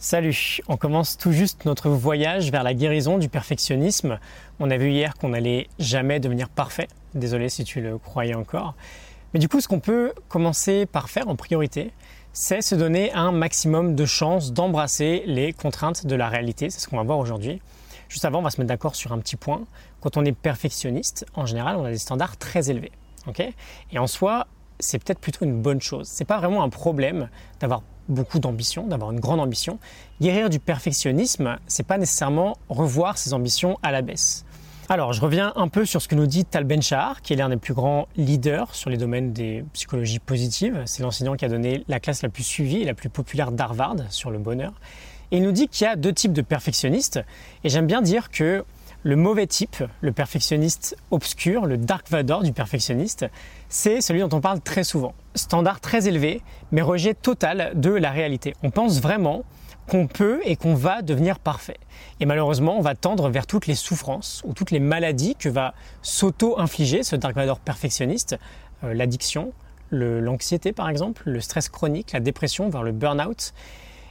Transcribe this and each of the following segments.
Salut, on commence tout juste notre voyage vers la guérison du perfectionnisme. On a vu hier qu'on n'allait jamais devenir parfait. Désolé si tu le croyais encore. Mais du coup, ce qu'on peut commencer par faire en priorité, c'est se donner un maximum de chances d'embrasser les contraintes de la réalité. C'est ce qu'on va voir aujourd'hui. Juste avant, on va se mettre d'accord sur un petit point. Quand on est perfectionniste, en général, on a des standards très élevés. Et en soi, c'est peut-être plutôt une bonne chose. C'est pas vraiment un problème d'avoir beaucoup d'ambition, d'avoir une grande ambition. Guérir du perfectionnisme, c'est pas nécessairement revoir ses ambitions à la baisse. Alors, je reviens un peu sur ce que nous dit Tal Ben-Shahar, qui est l'un des plus grands leaders sur les domaines des psychologies positives. C'est l'enseignant qui a donné la classe la plus suivie et la plus populaire d'Harvard sur le bonheur. Et il nous dit qu'il y a deux types de perfectionnistes. Et j'aime bien dire que le mauvais type, le perfectionniste obscur, le Dark Vador du perfectionniste, c'est celui dont on parle très souvent. Standard très élevé, mais rejet total de la réalité. On pense vraiment qu'on peut et qu'on va devenir parfait. Et malheureusement, on va tendre vers toutes les souffrances ou toutes les maladies que va s'auto-infliger ce Dark Vador perfectionniste, euh, l'addiction, l'anxiété par exemple, le stress chronique, la dépression, voire le burn-out.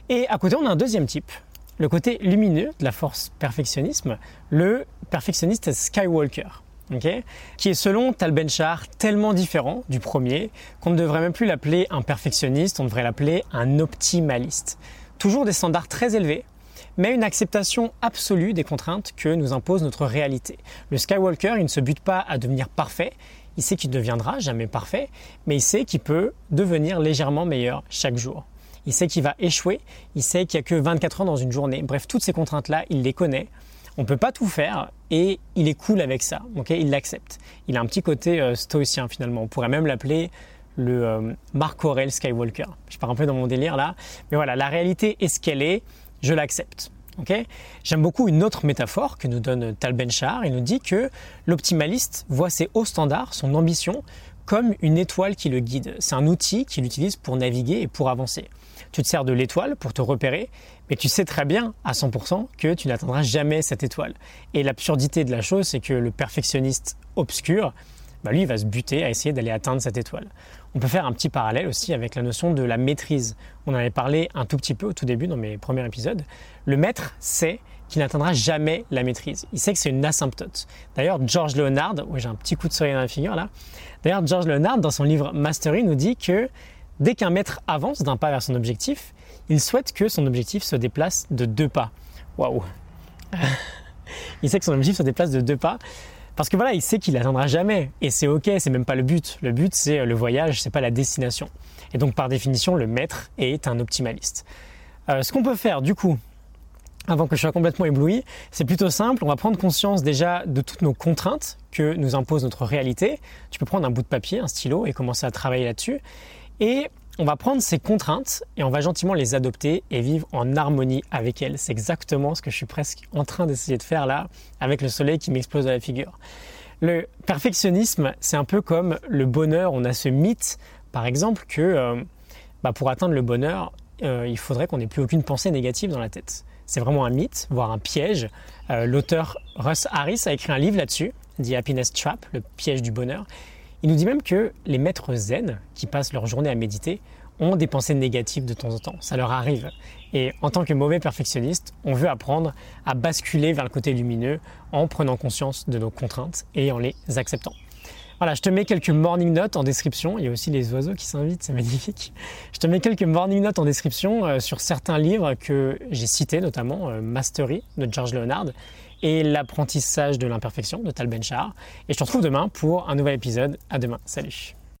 Et à côté, on a un deuxième type, le côté lumineux de la force perfectionnisme, le perfectionniste Skywalker. qui est selon Tal Ben-Shahar tellement différent du premier qu'on ne devrait même plus l'appeler un perfectionniste, on devrait l'appeler un optimaliste. Toujours des standards très élevés, mais une acceptation absolue des contraintes que nous impose notre réalité. Le Skywalker, il ne se bute pas à devenir parfait, il sait qu'il ne deviendra jamais parfait, mais il sait qu'il peut devenir légèrement meilleur chaque jour il sait qu'il va échouer, il sait qu'il n'y a que 24 heures dans une journée. Bref, toutes ces contraintes-là, il les connaît. On ne peut pas tout faire et il est cool avec ça. il l'accepte. Il a un petit côté euh, stoïcien finalement. On pourrait même l'appeler le euh, Marc Aurel Skywalker. Je pars un peu dans mon délire là. Mais voilà, la réalité est ce qu'elle est. Je l'accepte. J'aime beaucoup une autre métaphore que nous donne Tal Ben-Shahar. Il nous dit que l'optimaliste voit ses hauts standards, son ambition, comme une étoile qui le guide. C'est un outil qu'il utilise pour naviguer et pour avancer. Tu te sers de l'étoile pour te repérer, mais tu sais très bien à 100% que tu n'atteindras jamais cette étoile. Et l'absurdité de la chose, c'est que le perfectionniste obscur, bah lui, il va se buter à essayer d'aller atteindre cette étoile. On peut faire un petit parallèle aussi avec la notion de la maîtrise. On en avait parlé un tout petit peu au tout début dans mes premiers épisodes. Le maître sait qui n'atteindra jamais la maîtrise. Il sait que c'est une asymptote. D'ailleurs, George Leonard, oui, j'ai un petit coup de soleil dans la figure là. D'ailleurs, George Leonard, dans son livre Mastery, nous dit que dès qu'un maître avance d'un pas vers son objectif, il souhaite que son objectif se déplace de deux pas. Waouh Il sait que son objectif se déplace de deux pas. Parce que voilà, il sait qu'il n'atteindra jamais. Et c'est ok, c'est même pas le but. Le but, c'est le voyage, c'est pas la destination. Et donc, par définition, le maître est un optimaliste. Euh, ce qu'on peut faire, du coup, avant que je sois complètement ébloui, c'est plutôt simple. On va prendre conscience déjà de toutes nos contraintes que nous impose notre réalité. Tu peux prendre un bout de papier, un stylo et commencer à travailler là-dessus. Et on va prendre ces contraintes et on va gentiment les adopter et vivre en harmonie avec elles. C'est exactement ce que je suis presque en train d'essayer de faire là avec le soleil qui m'explose à la figure. Le perfectionnisme, c'est un peu comme le bonheur. On a ce mythe, par exemple, que euh, bah, pour atteindre le bonheur, euh, il faudrait qu'on n'ait plus aucune pensée négative dans la tête. C'est vraiment un mythe, voire un piège. Euh, l'auteur Russ Harris a écrit un livre là-dessus, The Happiness Trap, le piège du bonheur. Il nous dit même que les maîtres zen, qui passent leur journée à méditer, ont des pensées négatives de temps en temps. Ça leur arrive. Et en tant que mauvais perfectionniste, on veut apprendre à basculer vers le côté lumineux en prenant conscience de nos contraintes et en les acceptant. Voilà, je te mets quelques morning notes en description. Il y a aussi les oiseaux qui s'invitent, c'est magnifique. Je te mets quelques morning notes en description euh, sur certains livres que j'ai cités, notamment euh, Mastery de George Leonard et L'apprentissage de l'imperfection de Tal Ben-Shahar. Et je te retrouve demain pour un nouvel épisode. À demain. Salut.